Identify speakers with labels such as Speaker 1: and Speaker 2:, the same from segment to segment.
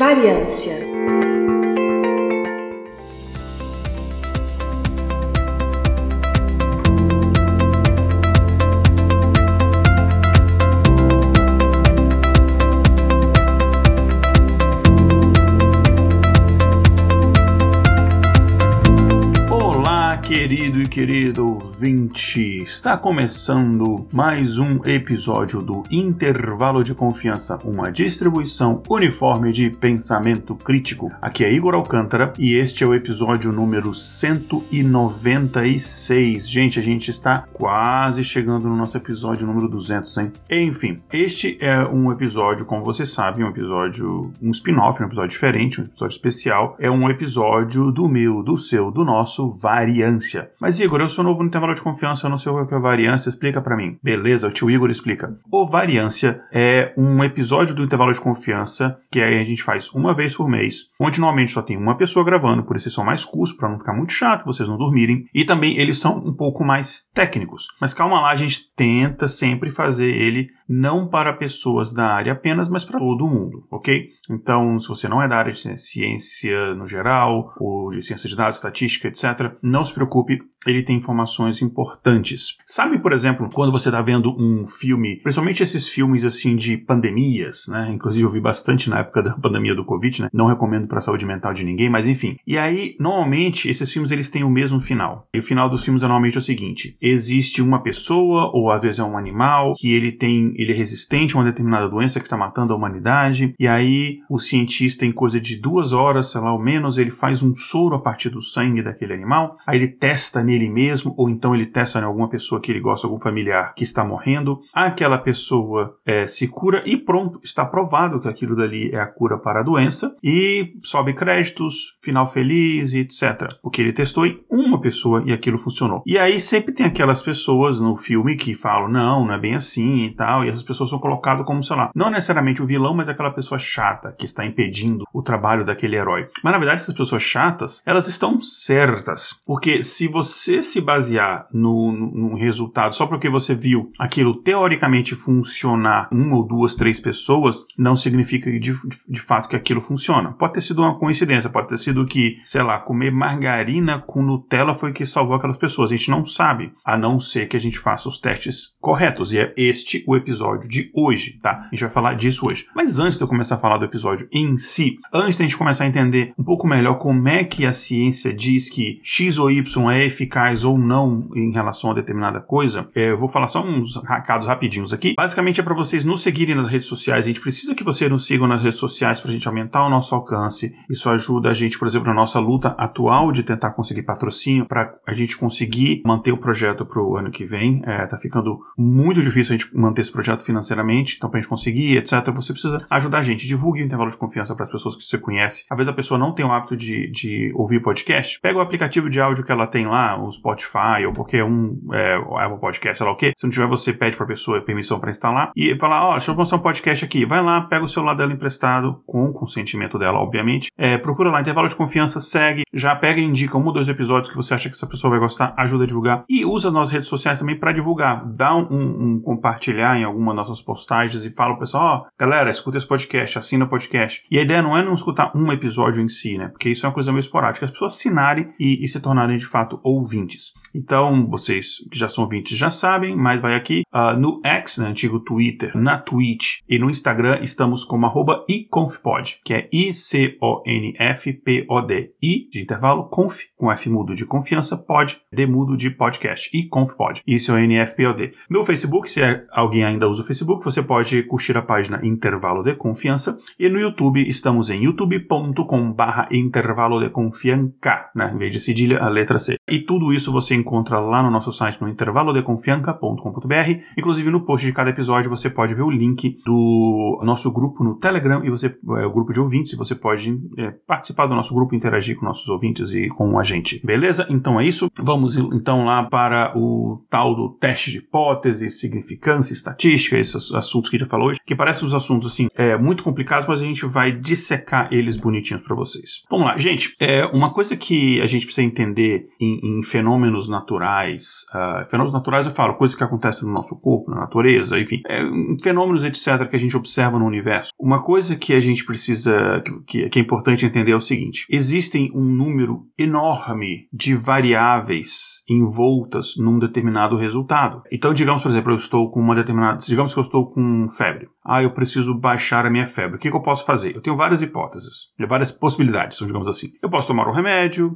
Speaker 1: Variância.
Speaker 2: Querido ouvinte, está começando mais um episódio do Intervalo de Confiança, uma distribuição uniforme de pensamento crítico. Aqui é Igor Alcântara e este é o episódio número 196. Gente, a gente está quase chegando no nosso episódio número 200, hein? Enfim, este é um episódio, como você sabe, um episódio, um spin-off, um episódio diferente, um episódio especial. É um episódio do meu, do seu, do nosso Variância. Mas Igor, eu sou novo no intervalo de confiança, eu não sei o que é variância, explica para mim. Beleza, o tio Igor explica. O variância é um episódio do intervalo de confiança que a gente faz uma vez por mês, onde normalmente só tem uma pessoa gravando, por isso são mais curtos para não ficar muito chato, vocês não dormirem. E também eles são um pouco mais técnicos. Mas calma lá, a gente tenta sempre fazer ele não para pessoas da área apenas, mas para todo mundo, ok? Então, se você não é da área de ciência no geral, ou de ciência de dados, estatística, etc., não se preocupe, ele tem informações importantes. Sabe, por exemplo, quando você está vendo um filme, principalmente esses filmes assim de pandemias, né? Inclusive eu vi bastante na época da pandemia do Covid, né? Não recomendo para a saúde mental de ninguém, mas enfim. E aí, normalmente, esses filmes eles têm o mesmo final. E o final dos filmes é normalmente o seguinte: existe uma pessoa, ou às vezes é um animal, que ele tem ele é resistente a uma determinada doença que está matando a humanidade, e aí o cientista, em coisa de duas horas, sei lá, ao menos, ele faz um soro a partir do sangue daquele animal, aí ele testa nele mesmo, ou então ele testa em alguma pessoa que ele gosta, algum familiar que está morrendo, aquela pessoa é, se cura e pronto, está provado que aquilo dali é a cura para a doença, e sobe créditos, final feliz e etc. Porque ele testou em uma pessoa e aquilo funcionou. E aí sempre tem aquelas pessoas no filme que falam, não, não é bem assim e tal, e essas pessoas são colocadas como, sei lá, não necessariamente o vilão, mas aquela pessoa chata que está impedindo o trabalho daquele herói. Mas na verdade, essas pessoas chatas, elas estão certas. Porque se você se basear no, no, no resultado só porque você viu aquilo teoricamente funcionar uma ou duas, três pessoas, não significa de, de, de fato que aquilo funciona. Pode ter sido uma coincidência, pode ter sido que, sei lá, comer margarina com Nutella foi que salvou aquelas pessoas. A gente não sabe, a não ser que a gente faça os testes corretos. E é este o episódio episódio de hoje, tá? A gente vai falar disso hoje. Mas antes de eu começar a falar do episódio em si, antes de a gente começar a entender um pouco melhor como é que a ciência diz que X ou Y é eficaz ou não em relação a determinada coisa, é, eu vou falar só uns recados rapidinhos aqui. Basicamente é para vocês nos seguirem nas redes sociais. A gente precisa que vocês nos sigam nas redes sociais para a gente aumentar o nosso alcance. Isso ajuda a gente, por exemplo, na nossa luta atual de tentar conseguir patrocínio para a gente conseguir manter o projeto para o ano que vem. É, tá ficando muito difícil a gente manter esse projeto financeiramente, então pra gente conseguir, etc., você precisa ajudar a gente. Divulgue o intervalo de confiança para as pessoas que você conhece. Às vezes a pessoa não tem o hábito de, de ouvir podcast. Pega o aplicativo de áudio que ela tem lá, o Spotify ou qualquer um, é, Apple Podcast, sei lá o quê. Se não tiver, você pede pra pessoa permissão para instalar e falar, ó, oh, deixa eu mostrar um podcast aqui. Vai lá, pega o celular dela emprestado, com o consentimento dela, obviamente. É, procura lá, intervalo de confiança, segue, já pega e indica um ou dois episódios que você acha que essa pessoa vai gostar, ajuda a divulgar. E usa as nossas redes sociais também para divulgar. Dá um, um, compartilhar em alguma das nossas postagens e fala pro pessoal, ó, oh, galera, escuta esse podcast, assina o podcast. E a ideia não é não escutar um episódio em si, né? Porque isso é uma coisa meio esporádica. As pessoas assinarem e, e se tornarem de fato ouvintes. Então, vocês que já são ouvintes já sabem, mas vai aqui uh, no X, né, antigo Twitter, na Twitch e no Instagram estamos como arroba iconfpod, que é I-C-O-N-F-P-O-D. I de intervalo, conf, com F mudo de confiança, pod, D mudo de podcast. iconfpod. Isso é o N-F-P-O-D. No Facebook, se é, alguém ainda usa o Facebook, você pode curtir a página Intervalo de Confiança. E no YouTube, estamos em youtube.com barra intervalo de confianca, né? Em vez de cedilha, a letra C. E tudo isso você encontra lá no nosso site no intervalodeconfianca.com.br. Inclusive no post de cada episódio você pode ver o link do nosso grupo no Telegram e você é o grupo de ouvintes e você pode é, participar do nosso grupo, interagir com nossos ouvintes e com a gente. Beleza? Então é isso. Vamos então lá para o tal do teste de hipótese, significância, estatística estatística, esses assuntos que a gente falou hoje, que parecem os assuntos assim, é, muito complicados, mas a gente vai dissecar eles bonitinhos para vocês. Vamos lá, gente. É, uma coisa que a gente precisa entender em, em fenômenos naturais, uh, fenômenos naturais eu falo, coisas que acontecem no nosso corpo, na natureza, enfim, é, fenômenos, etc., que a gente observa no universo. Uma coisa que a gente precisa, que, que é importante entender é o seguinte: existem um número enorme de variáveis envoltas num determinado resultado. Então, digamos, por exemplo, eu estou com uma determinada. Digamos que eu estou com febre. Ah, eu preciso baixar a minha febre. O que, que eu posso fazer? Eu tenho várias hipóteses, várias possibilidades, digamos assim. Eu posso tomar um remédio,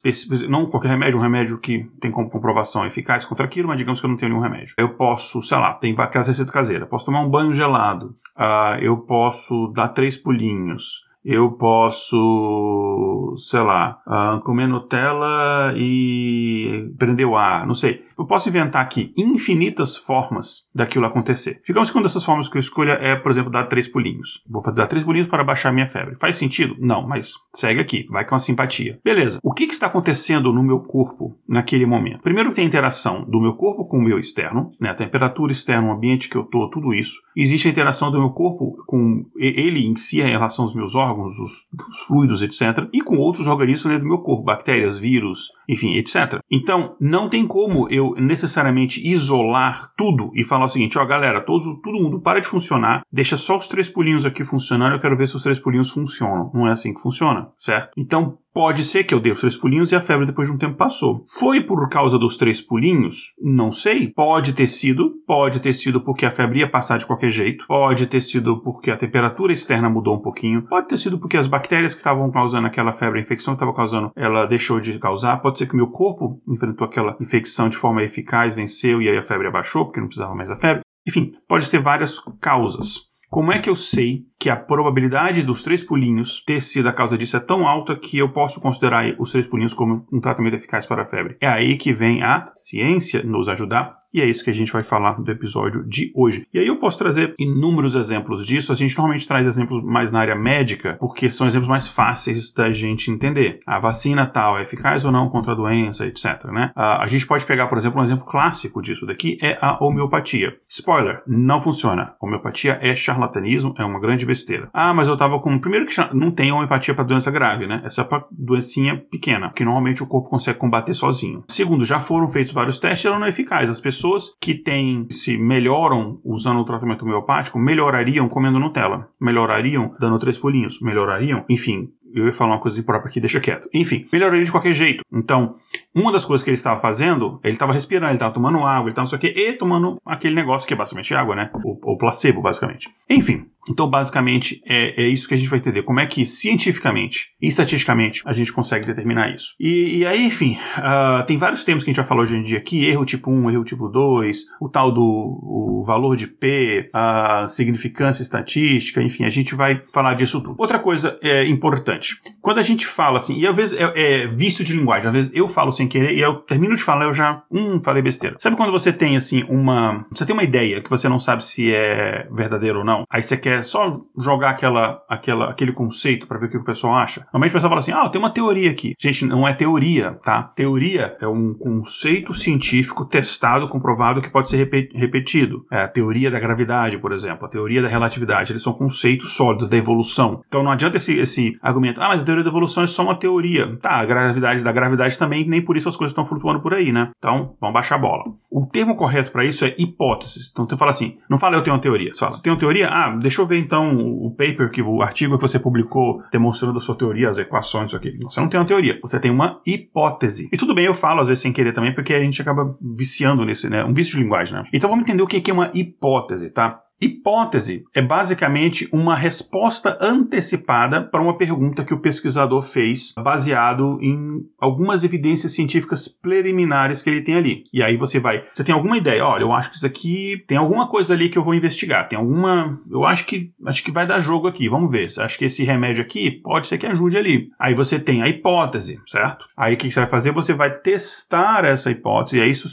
Speaker 2: não qualquer remédio, um remédio que tem comprovação eficaz contra aquilo, mas digamos que eu não tenho nenhum remédio. Eu posso, sei lá, tem aquelas receitas caseiras. Posso tomar um banho gelado. Uh, eu posso dar três pulinhos eu posso, sei lá, uh, comer Nutella e prender o ar, não sei. Eu posso inventar aqui infinitas formas daquilo acontecer. Digamos que uma dessas formas que eu escolha é, por exemplo, dar três pulinhos. Vou fazer dar três pulinhos para baixar minha febre. Faz sentido? Não, mas segue aqui, vai com a simpatia. Beleza. O que, que está acontecendo no meu corpo naquele momento? Primeiro tem a interação do meu corpo com o meu externo, né? A temperatura externa, o ambiente que eu tô, tudo isso. Existe a interação do meu corpo com ele em si, em relação aos meus órgãos órgãos, os, os fluidos, etc., e com outros organismos dentro do meu corpo, bactérias, vírus, enfim, etc. Então, não tem como eu necessariamente isolar tudo e falar o seguinte: ó, galera, todos, todo mundo para de funcionar, deixa só os três pulinhos aqui funcionando, eu quero ver se os três pulinhos funcionam. Não é assim que funciona, certo? Então, Pode ser que eu dei os três pulinhos e a febre depois de um tempo passou. Foi por causa dos três pulinhos? Não sei. Pode ter sido. Pode ter sido porque a febre ia passar de qualquer jeito. Pode ter sido porque a temperatura externa mudou um pouquinho. Pode ter sido porque as bactérias que estavam causando aquela febre, a infecção que estava causando, ela deixou de causar. Pode ser que o meu corpo enfrentou aquela infecção de forma eficaz, venceu e aí a febre abaixou porque não precisava mais da febre. Enfim, pode ser várias causas. Como é que eu sei que a probabilidade dos três pulinhos ter sido a causa disso é tão alta que eu posso considerar os três pulinhos como um tratamento eficaz para a febre. É aí que vem a ciência nos ajudar e é isso que a gente vai falar no episódio de hoje. E aí eu posso trazer inúmeros exemplos disso. A gente normalmente traz exemplos mais na área médica, porque são exemplos mais fáceis da gente entender. A vacina tal é eficaz ou não contra a doença, etc. Né? a gente pode pegar, por exemplo, um exemplo clássico disso daqui é a homeopatia. Spoiler, não funciona. Homeopatia é charlatanismo, é uma grande besteira. Ah, mas eu tava com. Primeiro que não tem homeopatia para doença grave, né? Essa é para doencinha pequena, que normalmente o corpo consegue combater sozinho. Segundo, já foram feitos vários testes ela não é eficaz. As pessoas que têm, se melhoram usando o tratamento homeopático, melhorariam comendo Nutella, melhorariam dando três pulinhos, melhorariam, enfim, eu ia falar uma coisa imprópria aqui, deixa quieto. Enfim, melhoraria de qualquer jeito. Então, uma das coisas que ele estava fazendo, ele estava respirando, ele estava tomando água, ele estava não sei o quê, e tomando aquele negócio que é basicamente água, né? O, o placebo, basicamente. Enfim, então, basicamente, é, é, isso que a gente vai entender. Como é que, cientificamente e estatisticamente, a gente consegue determinar isso. E, e aí, enfim, uh, tem vários termos que a gente já falou hoje em dia aqui: erro tipo 1, erro tipo 2, o tal do o valor de P, a significância estatística, enfim, a gente vai falar disso tudo. Outra coisa é importante: quando a gente fala assim, e às vezes é, é vício de linguagem, às vezes eu falo sem querer e eu termino de falar, eu já, hum, falei besteira. Sabe quando você tem, assim, uma. Você tem uma ideia que você não sabe se é verdadeiro ou não, aí você quer só jogar aquela, aquela, aquele conceito para ver o que o pessoal acha. Normalmente o pessoal fala assim: ah, tem uma teoria aqui. Gente, não é teoria, tá? Teoria é um conceito científico testado, comprovado que pode ser repetido. É a teoria da gravidade, por exemplo, a teoria da relatividade. Eles são conceitos sólidos da evolução. Então não adianta esse, esse argumento: ah, mas a teoria da evolução é só uma teoria. Tá, a gravidade da gravidade também, nem por isso as coisas estão flutuando por aí, né? Então, vamos baixar a bola. O termo correto para isso é hipóteses. Então você fala assim: não fala eu tenho uma teoria. Você tem uma teoria? Ah, deixa eu ver então o paper, que o artigo que você publicou demonstrando a sua teoria, as equações, isso aqui. Você não tem uma teoria, você tem uma hipótese. E tudo bem, eu falo às vezes sem querer também, porque a gente acaba viciando nesse, né? Um vício de linguagem, né? Então vamos entender o que é uma hipótese, tá? Hipótese é basicamente uma resposta antecipada para uma pergunta que o pesquisador fez, baseado em algumas evidências científicas preliminares que ele tem ali. E aí você vai, você tem alguma ideia? Olha, eu acho que isso aqui tem alguma coisa ali que eu vou investigar. Tem alguma, eu acho que acho que vai dar jogo aqui. Vamos ver. Acha que esse remédio aqui pode ser que ajude ali? Aí você tem a hipótese, certo? Aí o que você vai fazer? Você vai testar essa hipótese. E aí isso,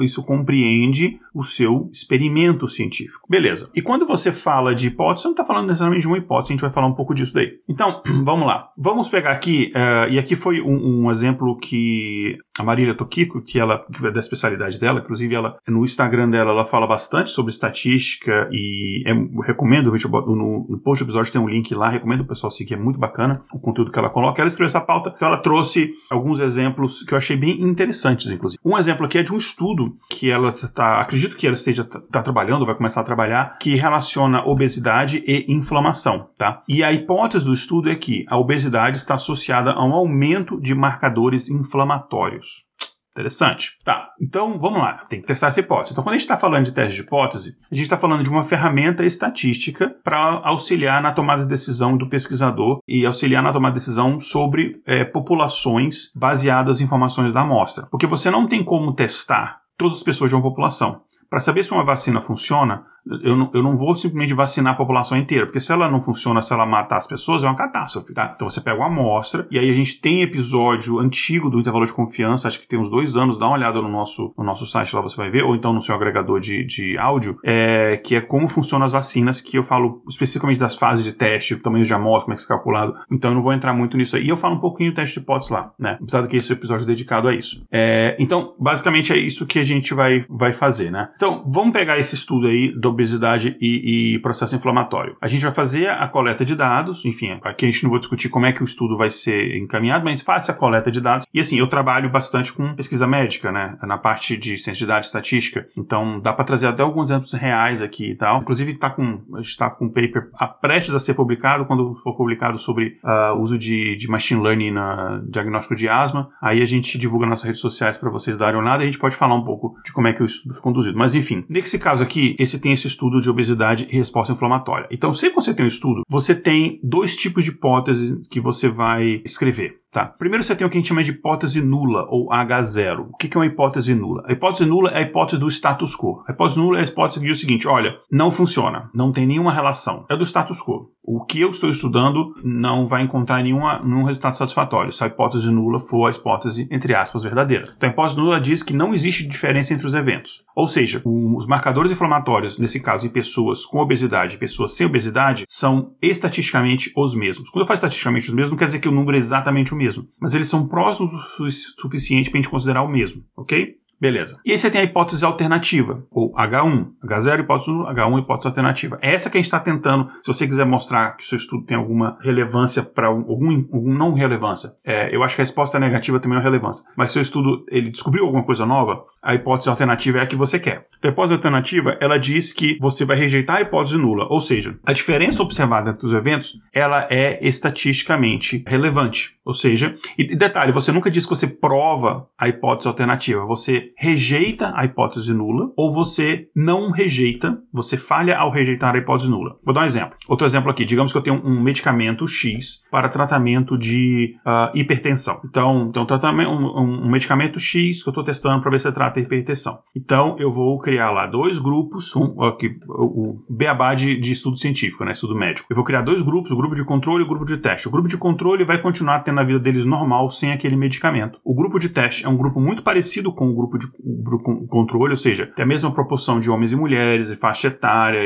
Speaker 2: isso compreende o seu experimento científico. Beleza. E quando você fala de hipótese, você não está falando necessariamente de uma hipótese, a gente vai falar um pouco disso daí. Então, vamos lá. Vamos pegar aqui, uh, e aqui foi um, um, exemplo que a Marília Tokiko, que ela que é da especialidade dela, inclusive ela no Instagram dela, ela fala bastante sobre estatística e é, recomendo, no, no post do episódio tem um link lá, recomendo o pessoal seguir, é muito bacana o conteúdo que ela coloca. Ela escreveu essa pauta, então ela trouxe alguns exemplos que eu achei bem interessantes, inclusive. Um exemplo aqui é de um estudo que ela está, acredito que ela esteja tá trabalhando, vai começar a trabalhar, que relaciona obesidade e inflamação, tá? E a hipótese do estudo é que a obesidade está associada a um aumento de marcadores inflamatórios. Interessante. Tá, então vamos lá, tem que testar essa hipótese. Então, quando a gente está falando de teste de hipótese, a gente está falando de uma ferramenta estatística para auxiliar na tomada de decisão do pesquisador e auxiliar na tomada de decisão sobre é, populações baseadas em informações da amostra. Porque você não tem como testar todas as pessoas de uma população. Para saber se uma vacina funciona, eu não, eu não vou simplesmente vacinar a população inteira, porque se ela não funciona, se ela matar as pessoas, é uma catástrofe, tá? Então você pega uma amostra, e aí a gente tem episódio antigo do intervalo de confiança, acho que tem uns dois anos, dá uma olhada no nosso, no nosso site lá, você vai ver, ou então no seu agregador de, de áudio, é, que é como funcionam as vacinas, que eu falo especificamente das fases de teste, tamanho de amostra, como é que é calculado, então eu não vou entrar muito nisso aí. E eu falo um pouquinho do teste de hipótese lá, né? Apesar de que esse episódio é dedicado a isso. É, então, basicamente é isso que a gente vai, vai fazer, né? Então, vamos pegar esse estudo aí da obesidade e, e, processo inflamatório. A gente vai fazer a coleta de dados, enfim, aqui a gente não vai discutir como é que o estudo vai ser encaminhado, mas faça a coleta de dados. E assim, eu trabalho bastante com pesquisa médica, né, na parte de ciência de dados e estatística, então dá para trazer até alguns exemplos reais aqui e tal. Inclusive, tá com, a gente está com um paper prestes a ser publicado, quando for publicado sobre uh, uso de, de machine learning na diagnóstico de asma. Aí a gente divulga nas redes sociais para vocês darem uma olhada e a gente pode falar um pouco de como é que o estudo foi conduzido. Mas enfim, nesse caso aqui, esse tem esse estudo de obesidade e resposta inflamatória. Então, sempre que você tem um estudo, você tem dois tipos de hipótese que você vai escrever. Tá. Primeiro você tem o que a gente chama de hipótese nula, ou H0. O que é uma hipótese nula? A hipótese nula é a hipótese do status quo. A hipótese nula é a hipótese que diz o seguinte: olha, não funciona, não tem nenhuma relação. É do status quo. O que eu estou estudando não vai encontrar nenhuma, nenhum resultado satisfatório se a hipótese nula for a hipótese, entre aspas, verdadeira. Então a hipótese nula diz que não existe diferença entre os eventos. Ou seja, os marcadores inflamatórios, nesse caso em pessoas com obesidade e pessoas sem obesidade, são estatisticamente os mesmos. Quando eu falo estatisticamente os mesmos, não quer dizer que o número é exatamente o mesmo mesmo, mas eles são próximos o suficiente para a gente considerar o mesmo, ok? Beleza. E aí você tem a hipótese alternativa, ou H1. H0, hipótese H1, hipótese alternativa. É essa que a gente está tentando, se você quiser mostrar que o seu estudo tem alguma relevância para algum, algum não relevância. É, eu acho que a resposta negativa também é relevância. Mas se o seu estudo ele descobriu alguma coisa nova, a hipótese alternativa é a que você quer. Então, a hipótese alternativa, ela diz que você vai rejeitar a hipótese nula. Ou seja, a diferença observada entre os eventos, ela é estatisticamente relevante. Ou seja, e detalhe, você nunca diz que você prova a hipótese alternativa. Você rejeita a hipótese nula ou você não rejeita, você falha ao rejeitar a hipótese nula. Vou dar um exemplo. Outro exemplo aqui. Digamos que eu tenho um medicamento X para tratamento de uh, hipertensão. Então, então um, um, um medicamento X que eu estou testando para ver se trata hipertensão. Então, eu vou criar lá dois grupos, um, aqui, o, beabá de, de estudo científico, né, estudo médico. Eu vou criar dois grupos, o grupo de controle e o grupo de teste. O grupo de controle vai continuar tendo a vida deles normal sem aquele medicamento. O grupo de teste é um grupo muito parecido com o grupo de controle, ou seja, tem a mesma proporção de homens e mulheres, faixa etária,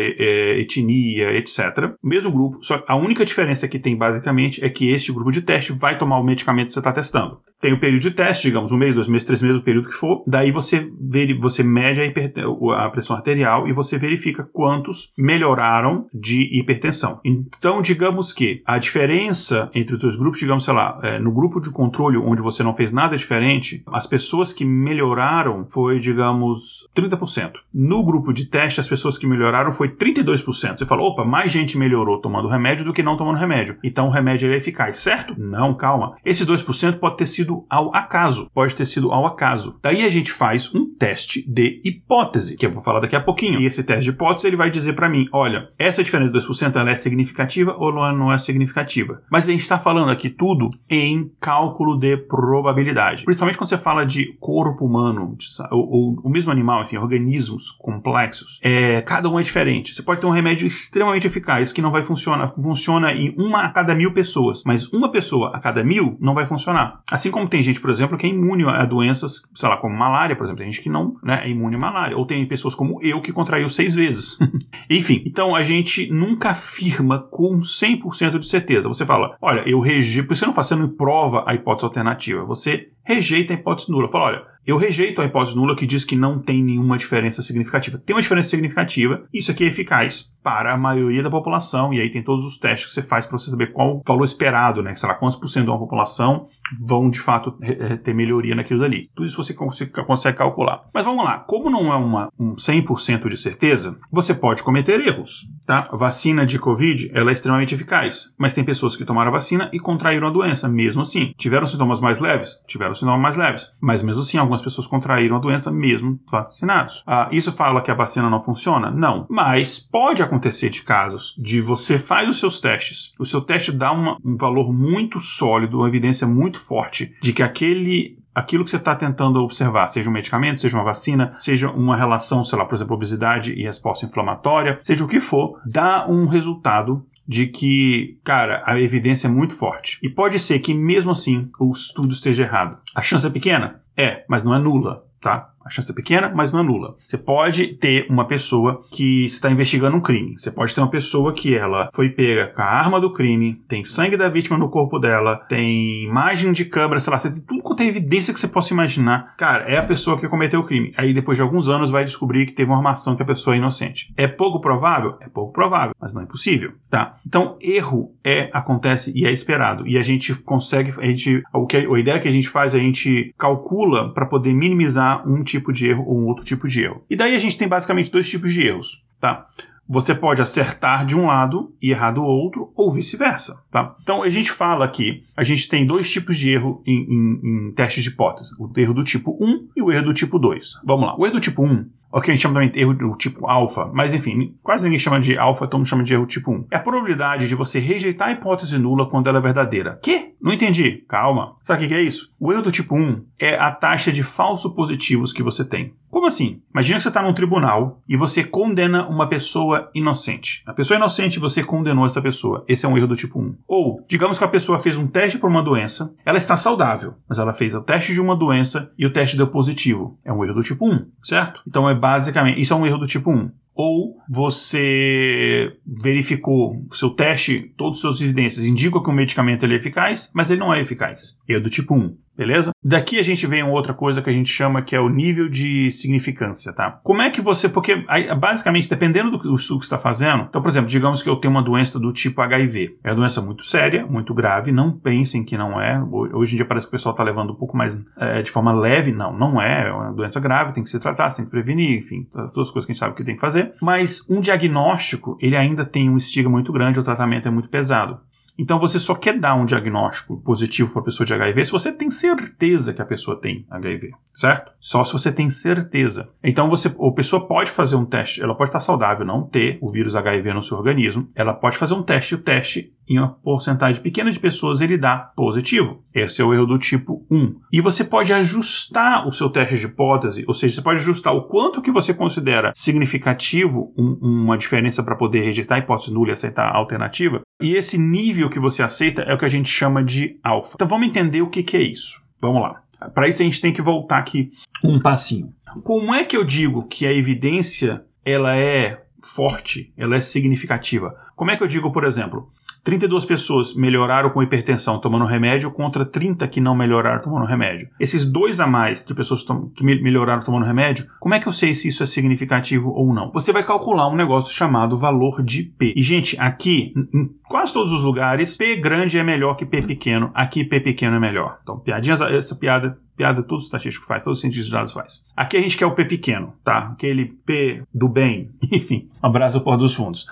Speaker 2: etnia, etc. Mesmo grupo, só a única diferença que tem basicamente é que este grupo de teste vai tomar o medicamento que você está testando. Tem o período de teste, digamos, um mês, dois meses, três meses, o período que for. Daí você, você mede a, hiper, a pressão arterial e você verifica quantos melhoraram de hipertensão. Então, digamos que a diferença entre os dois grupos, digamos, sei lá, é, no grupo de controle, onde você não fez nada diferente, as pessoas que melhoraram foi, digamos, 30%. No grupo de teste, as pessoas que melhoraram foi 32%. Você fala, opa, mais gente melhorou tomando remédio do que não tomando remédio. Então o remédio é eficaz, certo? Não, calma. Esses 2% pode ter sido sido ao acaso. Pode ter sido ao acaso. Daí a gente faz um teste de hipótese, que eu vou falar daqui a pouquinho. E esse teste de hipótese ele vai dizer para mim, olha, essa diferença de 2% ela é significativa ou não é significativa. Mas a gente está falando aqui tudo em cálculo de probabilidade. Principalmente quando você fala de corpo humano, ou, ou o mesmo animal, enfim, organismos complexos. É, cada um é diferente. Você pode ter um remédio extremamente eficaz que não vai funcionar. Funciona em uma a cada mil pessoas. Mas uma pessoa a cada mil não vai funcionar. Assim como como tem gente, por exemplo, que é imune a doenças, sei lá, como malária, por exemplo. Tem gente que não né, é imune à malária. Ou tem pessoas como eu que contraiu seis vezes. Enfim, então a gente nunca afirma com 100% de certeza. Você fala, olha, eu rejeito, por isso você não faz, você não prova a hipótese alternativa. Você rejeita a hipótese nula. Fala, olha, eu rejeito a hipótese nula que diz que não tem nenhuma diferença significativa. Tem uma diferença significativa, isso aqui é eficaz para a maioria da população, e aí tem todos os testes que você faz para você saber qual o valor esperado, né? Sei lá, quantos por cento da população vão de fato ter melhoria naquilo dali. Tudo isso você consegue calcular. Mas vamos lá, como não é uma, um 100% de certeza, você pode cometer erros, tá? A vacina de Covid, ela é extremamente eficaz, mas tem pessoas que tomaram a vacina e contraíram a doença, mesmo assim. Tiveram sintomas mais leves? Tiveram sintomas mais leves, mas mesmo assim algumas pessoas contraíram a doença mesmo vacinados. Ah, isso fala que a vacina não funciona? Não. Mas pode acontecer de casos de você faz os seus testes, o seu teste dá uma, um valor muito sólido, uma evidência muito forte de que aquele aquilo que você está tentando observar, seja um medicamento, seja uma vacina, seja uma relação, sei lá, por exemplo, obesidade e resposta inflamatória, seja o que for, dá um resultado de que, cara, a evidência é muito forte. E pode ser que mesmo assim o estudo esteja errado. A chance é pequena? É, mas não é nula, tá? A chance é pequena, mas não é nula. Você pode ter uma pessoa que está investigando um crime. Você pode ter uma pessoa que ela foi pega com a arma do crime, tem sangue da vítima no corpo dela, tem imagem de câmera, sei lá, você tem tudo quanto é evidência que você possa imaginar. Cara, é a pessoa que cometeu o crime. Aí depois de alguns anos vai descobrir que teve uma armação que a pessoa é inocente. É pouco provável? É pouco provável, mas não é impossível, tá? Então, erro é acontece e é esperado. E a gente consegue, a gente, o que a ideia que a gente faz, a gente calcula para poder minimizar um tipo de erro ou um outro tipo de erro. E daí a gente tem basicamente dois tipos de erros, tá? Você pode acertar de um lado e errar do outro, ou vice-versa. Tá? Então, a gente fala aqui, a gente tem dois tipos de erro em, em, em testes de hipótese: o erro do tipo 1 e o erro do tipo 2. Vamos lá. O erro do tipo 1 o que a gente chama também de erro do tipo alfa, mas enfim, quase ninguém chama de alfa, todo mundo chama de erro tipo 1. É a probabilidade de você rejeitar a hipótese nula quando ela é verdadeira. Que? Não entendi. Calma. Sabe o que é isso? O erro do tipo 1 é a taxa de falso positivos que você tem. Como assim? Imagina que você está num tribunal e você condena uma pessoa inocente. A pessoa inocente você condenou essa pessoa. Esse é um erro do tipo 1. Ou, digamos que a pessoa fez um teste para uma doença, ela está saudável, mas ela fez o teste de uma doença e o teste deu positivo. É um erro do tipo 1, certo? Então é basicamente, isso é um erro do tipo 1 ou você verificou o seu teste, todas as suas evidências indicam que o medicamento é eficaz, mas ele não é eficaz. Erro do tipo 1 beleza? Daqui a gente vem outra coisa que a gente chama que é o nível de significância, tá? Como é que você, porque basicamente dependendo do que está fazendo, então por exemplo, digamos que eu tenho uma doença do tipo HIV, é uma doença muito séria, muito grave, não pensem que não é. Hoje em dia parece que o pessoal está levando um pouco mais é, de forma leve, não, não é, é uma doença grave, tem que se tratar, tem que prevenir, enfim, todas as coisas que a gente sabe que tem que fazer. Mas um diagnóstico, ele ainda tem um estigma muito grande, o tratamento é muito pesado. Então você só quer dar um diagnóstico positivo para a pessoa de HIV se você tem certeza que a pessoa tem HIV, certo? Só se você tem certeza. Então você, a pessoa pode fazer um teste, ela pode estar saudável, não ter o vírus HIV no seu organismo, ela pode fazer um teste, o teste em uma porcentagem pequena de pessoas ele dá positivo. Esse é o erro do tipo 1. E você pode ajustar o seu teste de hipótese, ou seja, você pode ajustar o quanto que você considera significativo um, uma diferença para poder rejeitar a hipótese nula e aceitar a alternativa. E esse nível que você aceita é o que a gente chama de alfa. Então vamos entender o que, que é isso. Vamos lá. Para isso a gente tem que voltar aqui um passinho. Como é que eu digo que a evidência ela é forte, ela é significativa? Como é que eu digo, por exemplo, 32 pessoas melhoraram com hipertensão tomando remédio contra 30 que não melhoraram tomando remédio. Esses dois a mais de pessoas que melhoraram tomando remédio, como é que eu sei se isso é significativo ou não? Você vai calcular um negócio chamado valor de P. E, gente, aqui, em quase todos os lugares, P grande é melhor que P pequeno. Aqui, P pequeno é melhor. Então, piadinhas, essa piada piada todos os estatísticos faz, todos os cientistas de dados faz. Aqui a gente quer o P pequeno, tá? Aquele P do bem. Enfim, abraço por dos fundos.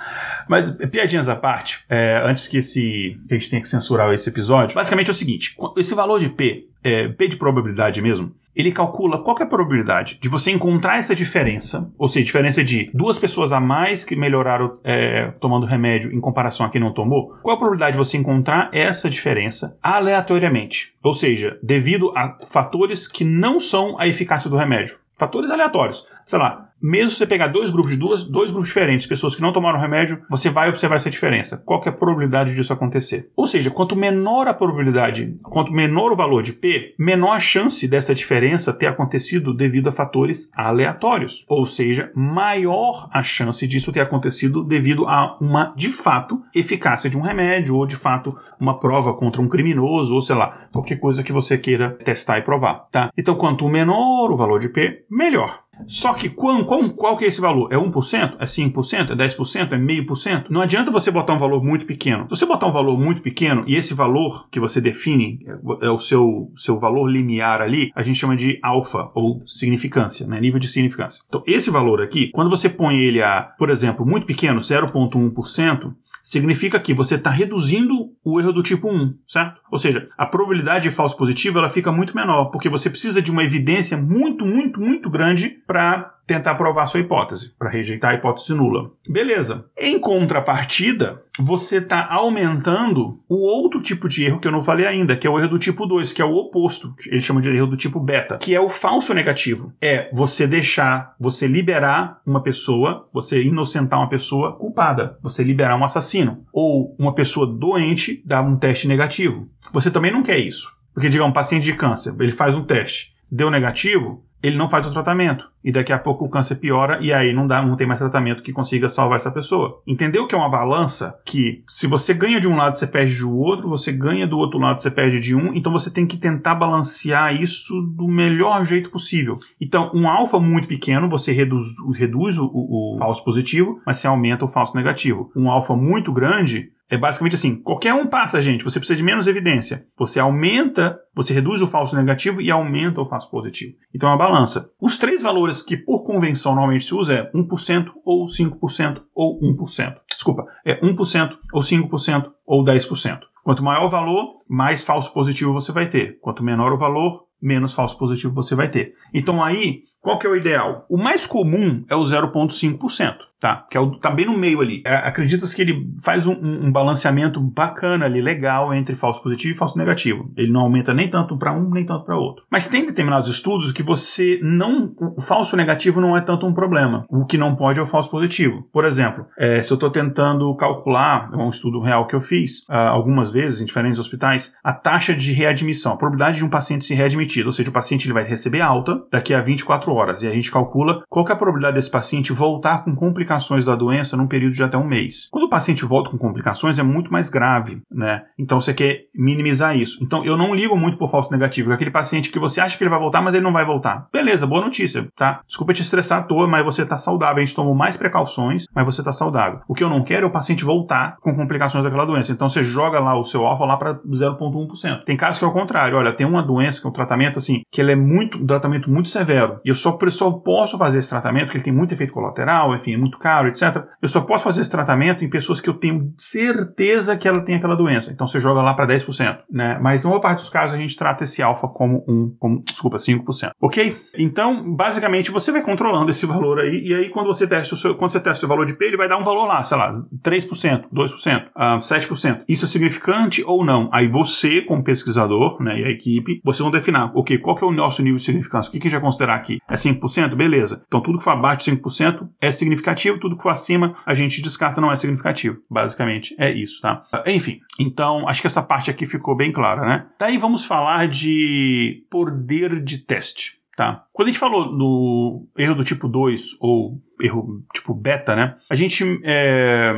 Speaker 2: Mas, piadinhas à parte, é, antes que, esse, que a gente tenha que censurar esse episódio, basicamente é o seguinte: esse valor de P, é, P de probabilidade mesmo, ele calcula qual é a probabilidade de você encontrar essa diferença, ou seja, diferença de duas pessoas a mais que melhoraram é, tomando remédio em comparação a quem não tomou, qual a probabilidade de você encontrar essa diferença aleatoriamente? Ou seja, devido a fatores que não são a eficácia do remédio. Fatores aleatórios. Sei lá, mesmo se você pegar dois grupos de duas, dois grupos diferentes, pessoas que não tomaram remédio, você vai observar essa diferença. Qual é a probabilidade disso acontecer? Ou seja, quanto menor a probabilidade, quanto menor o valor de P, menor a chance dessa diferença ter acontecido devido a fatores aleatórios. Ou seja, maior a chance disso ter acontecido devido a uma, de fato, eficácia de um remédio, ou de fato, uma prova contra um criminoso, ou sei lá, qualquer coisa que você queira testar e provar, tá? Então, quanto menor o valor de P, melhor. Só que qual, qual, qual que é esse valor? É 1%? É 5%? É 10%? É meio por cento? Não adianta você botar um valor muito pequeno. Se você botar um valor muito pequeno e esse valor que você define é, é o seu, seu valor limiar ali, a gente chama de alfa ou significância, né? nível de significância. Então, esse valor aqui, quando você põe ele a, por exemplo, muito pequeno, 0,1%, significa que você está reduzindo o erro do tipo 1, certo? Ou seja, a probabilidade de falso positivo ela fica muito menor, porque você precisa de uma evidência muito, muito, muito grande para tentar provar sua hipótese, para rejeitar a hipótese nula. Beleza. Em contrapartida, você está aumentando o outro tipo de erro que eu não falei ainda, que é o erro do tipo 2, que é o oposto. Ele chama de erro do tipo beta, que é o falso negativo. É você deixar, você liberar uma pessoa, você inocentar uma pessoa culpada, você liberar um assassino, ou uma pessoa doente dar um teste negativo. Você também não quer isso. Porque, digamos, um paciente de câncer, ele faz um teste, deu negativo, ele não faz o tratamento. E daqui a pouco o câncer piora e aí não dá, não tem mais tratamento que consiga salvar essa pessoa. Entendeu que é uma balança que se você ganha de um lado, você perde do outro, você ganha do outro lado, você perde de um, então você tem que tentar balancear isso do melhor jeito possível. Então, um alfa muito pequeno, você reduz, reduz o, o, falso positivo, mas você aumenta o falso negativo. Um alfa muito grande, é basicamente assim: qualquer um passa, gente. Você precisa de menos evidência. Você aumenta, você reduz o falso negativo e aumenta o falso positivo. Então é uma balança. Os três valores que por convenção normalmente se usa é 1% ou 5% ou 1%. Desculpa, é 1% ou 5% ou 10%. Quanto maior o valor, mais falso positivo você vai ter. Quanto menor o valor, menos falso positivo você vai ter. Então aí, qual que é o ideal? O mais comum é o 0,5% tá? Que é o, tá bem no meio ali. É, Acredita-se que ele faz um, um, balanceamento bacana ali, legal, entre falso positivo e falso negativo. Ele não aumenta nem tanto para um, nem tanto para outro. Mas tem determinados estudos que você não. O falso negativo não é tanto um problema. O que não pode é o falso positivo. Por exemplo, é, se eu estou tentando calcular, é um estudo real que eu fiz uh, algumas vezes em diferentes hospitais, a taxa de readmissão, a probabilidade de um paciente se readmitir, ou seja, o paciente ele vai receber alta daqui a 24 horas. E a gente calcula qual é a probabilidade desse paciente voltar com complicações complicações da doença num período de até um mês. Quando o paciente volta com complicações, é muito mais grave, né? Então você quer minimizar isso. Então eu não ligo muito por falso negativo, é aquele paciente que você acha que ele vai voltar, mas ele não vai voltar. Beleza, boa notícia, tá? Desculpa te estressar à toa, mas você tá saudável. A gente tomou mais precauções, mas você tá saudável. O que eu não quero é o paciente voltar com complicações daquela doença. Então você joga lá o seu alfa lá para 0,1%. Tem casos que é o contrário. Olha, tem uma doença que é um tratamento assim, que ele é muito, um tratamento muito severo. E eu só, só posso fazer esse tratamento porque ele tem muito efeito colateral, enfim, é muito muito caro, etc. Eu só posso fazer esse tratamento em pessoas que eu tenho certeza que ela tem aquela doença. Então você joga lá para 10%, né? Mas em boa parte dos casos a gente trata esse alfa como um, como, desculpa, 5%. Ok? Então, basicamente, você vai controlando esse valor aí, e aí quando você testa o seu, quando você testa o valor de P, ele vai dar um valor lá, sei lá, 3%, 2%, uh, 7%. Isso é significante ou não? Aí você, como pesquisador, né, e a equipe, vocês vão definir, ok, qual que é o nosso nível de significância? O que, que a gente vai considerar aqui? É 5%? Beleza. Então tudo que for abaixo de 5% é significativo significativo, tudo que for acima a gente descarta não é significativo. Basicamente é isso, tá? Enfim, então acho que essa parte aqui ficou bem clara, né? Daí vamos falar de poder de teste. Tá. Quando a gente falou do erro do tipo 2 ou erro tipo beta, né? A gente é,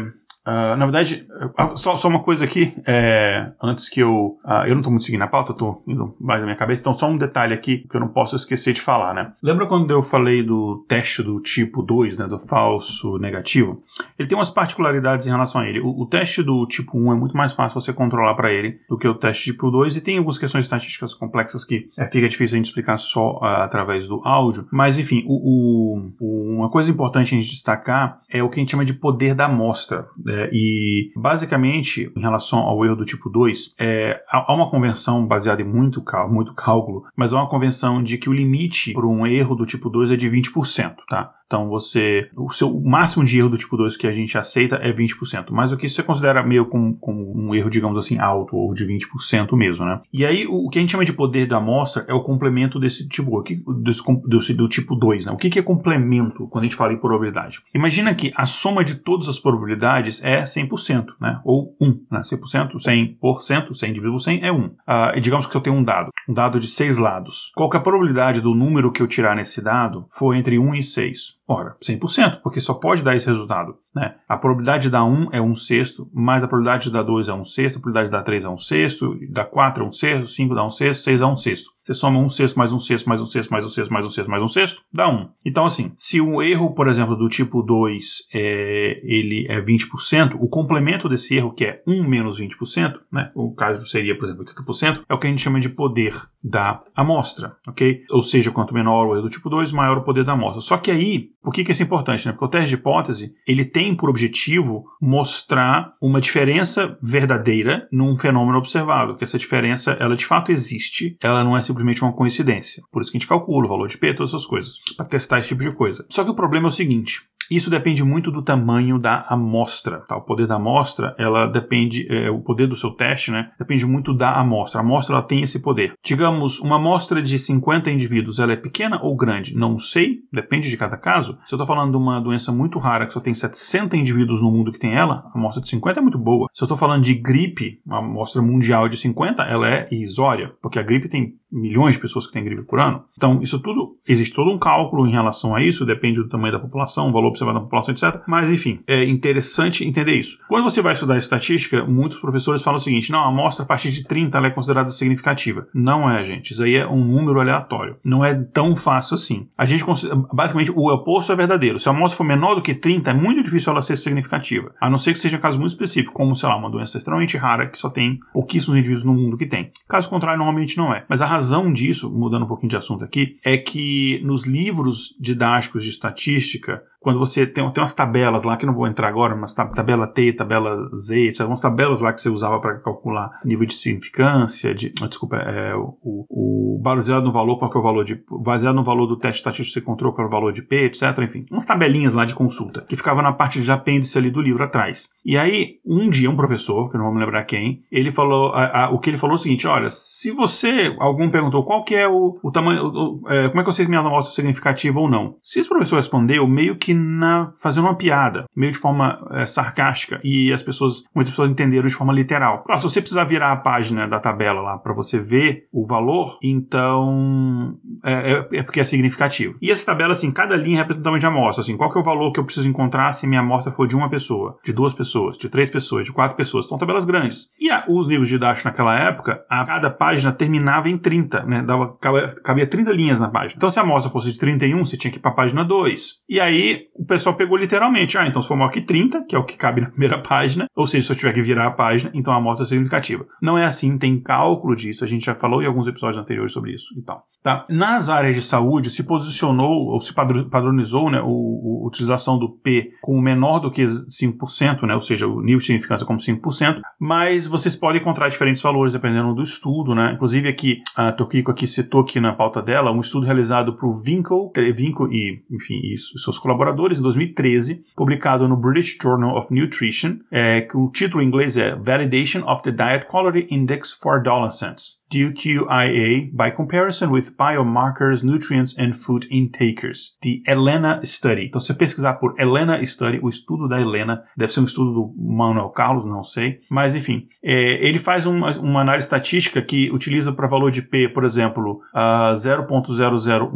Speaker 2: Uh, na verdade, uh, só, só, uma coisa aqui, é, antes que eu. Uh, eu não estou muito seguindo a pauta, estou indo mais na minha cabeça, então só um detalhe aqui que eu não posso esquecer de falar, né? Lembra quando eu falei do teste do tipo 2, né? Do falso negativo? Ele tem umas particularidades em relação a ele. O, o teste do tipo 1 é muito mais fácil você controlar para ele do que o teste tipo 2, e tem algumas questões estatísticas complexas que é, fica difícil a gente explicar só através do áudio. Mas enfim, o, o, uma coisa importante a gente destacar é o que a gente chama de poder da amostra. É, e, basicamente, em relação ao erro do tipo 2, é, há uma convenção baseada em muito, muito cálculo, mas há uma convenção de que o limite para um erro do tipo 2 é de 20%, tá? Então você. O seu máximo de erro do tipo 2 que a gente aceita é 20%. Mas o que você considera meio como, como um erro, digamos assim, alto, ou de 20% mesmo, né? E aí, o, que a gente chama de poder da amostra é o complemento desse tipo, que, desse, do, tipo 2, né? O que, que é complemento quando a gente fala em probabilidade? Imagina que a soma de todas as probabilidades é 100%, né? Ou 1, né? 100%, 100%, 100 dividido por 100 é 1. Uh, e digamos que eu tenho um dado, um dado de 6 lados. Qual é a probabilidade do número que eu tirar nesse dado for entre 1 e 6? Ora, 100%, porque só pode dar esse resultado. Né? A probabilidade de dar 1 é 1 sexto, mais a probabilidade de dar 2 é 1 sexto, a probabilidade de dar 3 é 1 sexto, da 4 é 1 sexto, 5 dá 1 sexto, 6 é 1 sexto. Você soma 1 sexto, mais 1 sexto, mais 1 sexto, mais 1 sexto, mais 1 sexto, mais 1 sexto, dá 1. Então, assim, se o erro, por exemplo, do tipo 2 é, ele é 20%, o complemento desse erro, que é 1 menos 20%, né? o caso seria, por exemplo, 80%, é o que a gente chama de poder da amostra, ok? Ou seja, quanto menor o erro do tipo 2, maior o poder da amostra. Só que aí, por que, que isso é importante? Né? Porque o teste de hipótese, ele tem por objetivo mostrar uma diferença verdadeira num fenômeno observado, que essa diferença, ela de fato existe, ela não é simplesmente uma coincidência. Por isso que a gente calcula o valor de P, todas essas coisas, para testar esse tipo de coisa. Só que o problema é o seguinte, isso depende muito do tamanho da amostra. Tá? O poder da amostra, ela depende, é, o poder do seu teste, né? Depende muito da amostra. A amostra ela tem esse poder. Digamos, uma amostra de 50 indivíduos, ela é pequena ou grande? Não sei, depende de cada caso. Se eu estou falando de uma doença muito rara, que só tem 700 indivíduos no mundo que tem ela, a amostra de 50 é muito boa. Se eu estou falando de gripe, uma amostra mundial de 50, ela é irrisória, porque a gripe tem milhões de pessoas que têm gripe por ano. Então, isso tudo, existe todo um cálculo em relação a isso, depende do tamanho da população, valor observado na população, etc. Mas, enfim, é interessante entender isso. Quando você vai estudar estatística, muitos professores falam o seguinte: não, a amostra a partir de 30 é considerada significativa. Não é, gente. Isso aí é um número aleatório. Não é tão fácil assim. A gente, basicamente, o oposto é verdadeiro. Se a amostra for menor do que 30, é muito difícil ela ser significativa. A não ser que seja um caso muito específico, como, sei lá, uma doença extremamente rara que só tem pouquíssimos indivíduos no mundo que tem. Caso contrário, normalmente não é. Mas a razão disso, mudando um pouquinho de assunto aqui, é que nos livros didáticos de estatística, quando você tem, tem umas tabelas lá, que não vou entrar agora, mas tabela T, tabela Z, etc. Umas tabelas lá que você usava para calcular nível de significância, de, ah, desculpa, é, o, o, baseado no valor, qual que é o valor de, baseado no valor do teste estatístico que você encontrou, qual é o valor de P, etc. Enfim, umas tabelinhas lá de consulta, que ficava na parte de apêndice ali do livro atrás. E aí, um dia, um professor, que não vou me lembrar quem, ele falou, a, a, o que ele falou é o seguinte, olha, se você, algum perguntou qual que é o, o tamanho, o, é, como é que eu sei que minha amostra é significativa ou não? Se esse professor respondeu, meio que na, fazendo uma piada, meio de forma é, sarcástica, e as pessoas, muitas pessoas entenderam de forma literal. Ah, se você precisar virar a página da tabela lá para você ver o valor, então é, é, é, porque é significativo. E essa tabela, assim, cada linha representa uma amostra, assim, qual que é o valor que eu preciso encontrar se minha amostra for de uma pessoa, de duas pessoas, de três pessoas, de quatro pessoas. São tabelas grandes. E a, os livros didáticos naquela época, a cada página terminava em 30, né? Dava, cabia 30 linhas na página. Então, se a amostra fosse de 31, você tinha que ir para a página 2. E aí, o pessoal pegou literalmente. Ah, então se for maior que 30, que é o que cabe na primeira página, ou seja, se eu tiver que virar a página, então a amostra é significativa. Não é assim, tem cálculo disso. A gente já falou em alguns episódios anteriores sobre isso. Então, tá? Nas áreas de saúde, se posicionou, ou se padronizou, né, o, a utilização do P como menor do que 5%, né, ou seja, o nível de significância como 5%, mas vocês podem encontrar diferentes valores dependendo do estudo, né? Inclusive aqui, a Tokiko aqui citou aqui na pauta dela um estudo realizado por Vinco, Vinco e, enfim, e seus colaboradores colaboradores em 2013, publicado no British Journal of Nutrition, é, que o título em inglês é Validation of the Diet Quality Index for Adolescents. DQIA by comparison with biomarkers, nutrients and food intakers. The Helena Study. Então, se você pesquisar por Helena Study, o estudo da Helena, deve ser um estudo do Manuel Carlos, não sei. Mas, enfim, é, ele faz uma, uma, análise estatística que utiliza para valor de P, por exemplo, uh, 0.0019,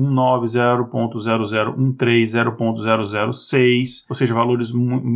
Speaker 2: 0.0013, 0.006, ou seja, valores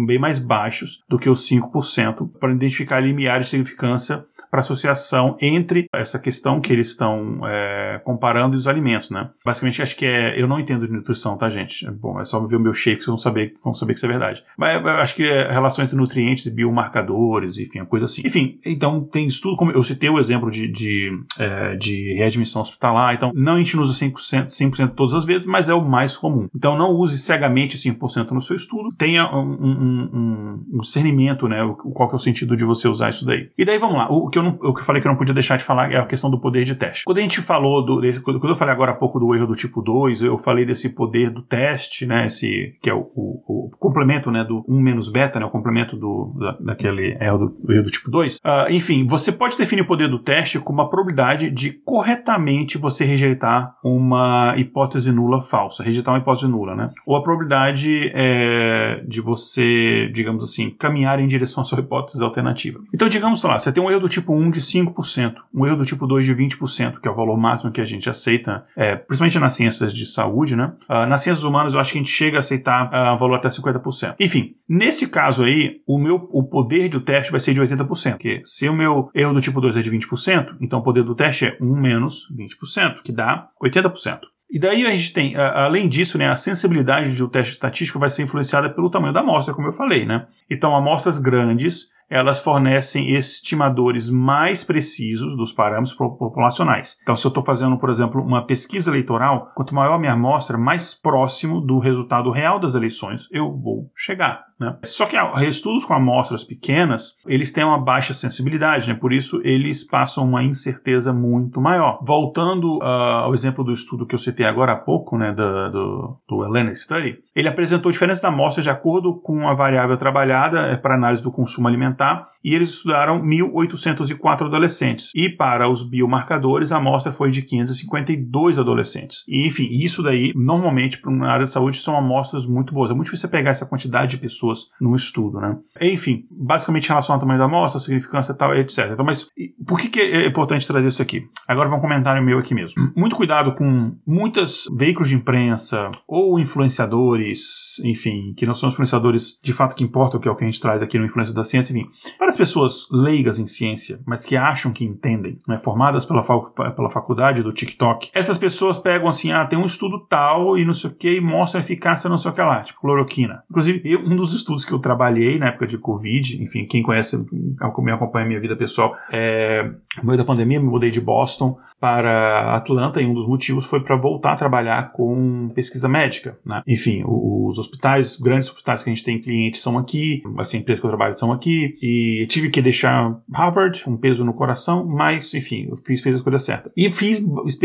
Speaker 2: bem mais baixos do que os 5%, para identificar limiares de significância para associação entre essa questão que eles estão é, comparando os alimentos, né? Basicamente, acho que é. Eu não entendo de nutrição, tá, gente? Bom, é só ver o meu shake que vocês vão saber, vão saber que isso é verdade. Mas acho que é relação entre nutrientes e biomarcadores, enfim, coisa assim. Enfim, então tem estudo, como eu citei o exemplo de, de, é, de readmissão hospitalar, então não a gente não usa 100%, 100 todas as vezes, mas é o mais comum. Então não use cegamente 5% no seu estudo, tenha um, um, um, discernimento, né? Qual que é o sentido de você usar isso daí. E daí vamos lá, o que eu, não, o que eu falei que eu não podia deixar de falar é a questão questão do poder de teste. Quando a gente falou do. Desse, quando eu falei agora há pouco do erro do tipo 2, eu falei desse poder do teste, né? Esse, que é o, o, o complemento né, do 1 menos beta, né? O complemento do, da, daquele erro do, do erro do tipo 2. Uh, ah, enfim, você pode definir o poder do teste como a probabilidade de corretamente você rejeitar uma hipótese nula falsa, rejeitar uma hipótese nula, né? Ou a probabilidade é, de você, digamos assim, caminhar em direção à sua hipótese alternativa. Então, digamos lá, você tem um erro do tipo 1 de 5%, um erro do tipo 2 de 20%, que é o valor máximo que a gente aceita, é, principalmente nas ciências de saúde, né? Uh, nas ciências humanas, eu acho que a gente chega a aceitar uh, um valor até 50%. Enfim, nesse caso aí, o meu o poder do teste vai ser de 80%, porque se o meu erro do tipo 2 é de 20%, então o poder do teste é 1 menos 20%, que dá 80%. E daí a gente tem, além disso, né, a sensibilidade de um teste estatístico vai ser influenciada pelo tamanho da amostra, como eu falei, né? Então, amostras grandes elas fornecem estimadores mais precisos dos parâmetros populacionais. Então, se eu estou fazendo, por exemplo, uma pesquisa eleitoral, quanto maior a minha amostra, mais próximo do resultado real das eleições eu vou chegar. Né? Só que estudos com amostras pequenas, eles têm uma baixa sensibilidade, né? por isso eles passam uma incerteza muito maior. Voltando uh, ao exemplo do estudo que eu citei agora há pouco, né, do, do, do Elena Study, ele apresentou diferenças da amostra de acordo com a variável trabalhada é, para análise do consumo alimentar, e eles estudaram 1.804 adolescentes. E para os biomarcadores, a amostra foi de 552 adolescentes. E, enfim, isso daí, normalmente, para uma área de saúde, são amostras muito boas. É muito difícil você pegar essa quantidade de pessoas num estudo, né? Enfim, basicamente em relação ao tamanho da amostra, significância e tal, etc. Então, mas por que, que é importante trazer isso aqui? Agora um comentário meu aqui mesmo. Muito cuidado com muitos veículos de imprensa ou influenciadores, enfim, que não são influenciadores de fato que importam, que é o que a gente traz aqui no Influência da Ciência, enfim, várias pessoas leigas em ciência, mas que acham que entendem, né, formadas pela, pela faculdade do TikTok, essas pessoas pegam assim, ah, tem um estudo tal e não sei o que, e mostra a eficácia não sei o que lá, tipo cloroquina. Inclusive, um dos estudos que eu trabalhei na época de Covid, enfim, quem conhece, me acompanha a minha vida pessoal, é, no meio da pandemia me mudei de Boston para Atlanta e um dos motivos foi para voltar a trabalhar com pesquisa médica, né? Enfim, os hospitais, grandes hospitais que a gente tem clientes são aqui, as empresas que eu trabalho são aqui e tive que deixar Harvard, um peso no coração, mas enfim, eu fiz, fiz a escolha certa. E fiz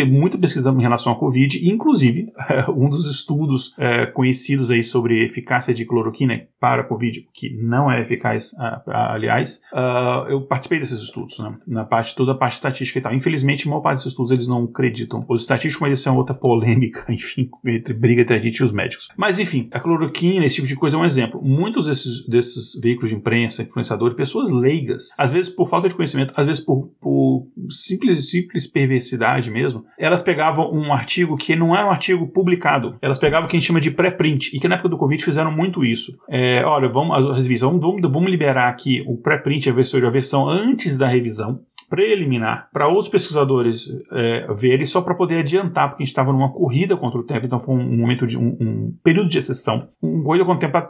Speaker 2: muita pesquisa em relação à Covid, inclusive um dos estudos é, conhecidos aí sobre eficácia de cloroquina para Covid, que não é eficaz, aliás, uh, eu participei desses estudos, né? na parte, toda a parte estatística e tal. Infelizmente, a maior parte desses estudos eles não acreditam. Os estatísticos, mas isso é outra polêmica, enfim, entre briga entre a gente e os médicos. Mas enfim, a cloroquina, esse tipo de coisa é um exemplo. Muitos desses, desses veículos de imprensa, influenciadores, pessoas leigas, às vezes por falta de conhecimento, às vezes por, por simples, simples perversidade mesmo, elas pegavam um artigo que não é um artigo publicado. Elas pegavam o que a gente chama de pré-print, e que na época do Covid fizeram muito isso. É, olha, vamos, as revisões, vamos, vamos liberar aqui o pré-print, a versão, a versão antes da revisão preliminar para outros pesquisadores é, verem só para poder adiantar, porque a gente estava numa corrida contra o tempo, então foi um, momento de um, um, período de exceção, um corrida contra o tempo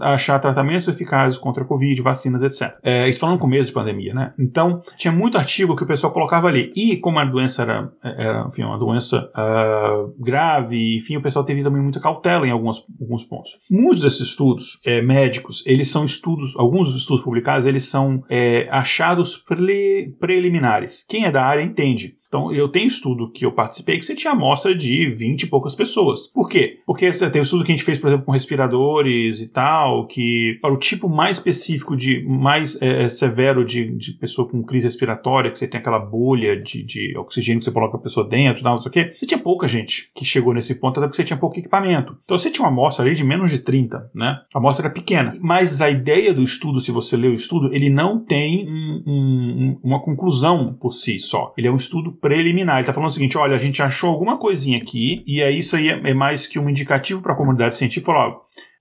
Speaker 2: a, achar tratamentos eficazes contra a Covid, vacinas, etc. É, isso falando no começo de pandemia, né? Então tinha muito artigo que o pessoal colocava ali e como a doença era, era enfim, uma doença uh, grave, enfim, o pessoal teve também muita cautela em alguns, alguns pontos. Muitos desses estudos é, médicos, eles são estudos, alguns dos estudos publicados, eles são é, achados pre, pre preliminares. Quem é da área entende. Então, eu tenho estudo que eu participei que você tinha amostra de 20 e poucas pessoas. Por quê? Porque tem estudo que a gente fez, por exemplo, com respiradores e tal, que para o tipo mais específico de, mais é, é, severo de, de pessoa com crise respiratória, que você tem aquela bolha de, de oxigênio que você coloca a pessoa dentro não sei o quê, você tinha pouca gente que chegou nesse ponto, até porque você tinha pouco equipamento. Então, você tinha uma amostra ali de menos de 30, né? A amostra era pequena. Mas a ideia do estudo, se você lê o estudo, ele não tem um, um, uma conclusão por si só. Ele é um estudo preliminar. Ele está falando o seguinte: olha, a gente achou alguma coisinha aqui, e aí isso aí é, é mais que um indicativo para a comunidade científica. Falar,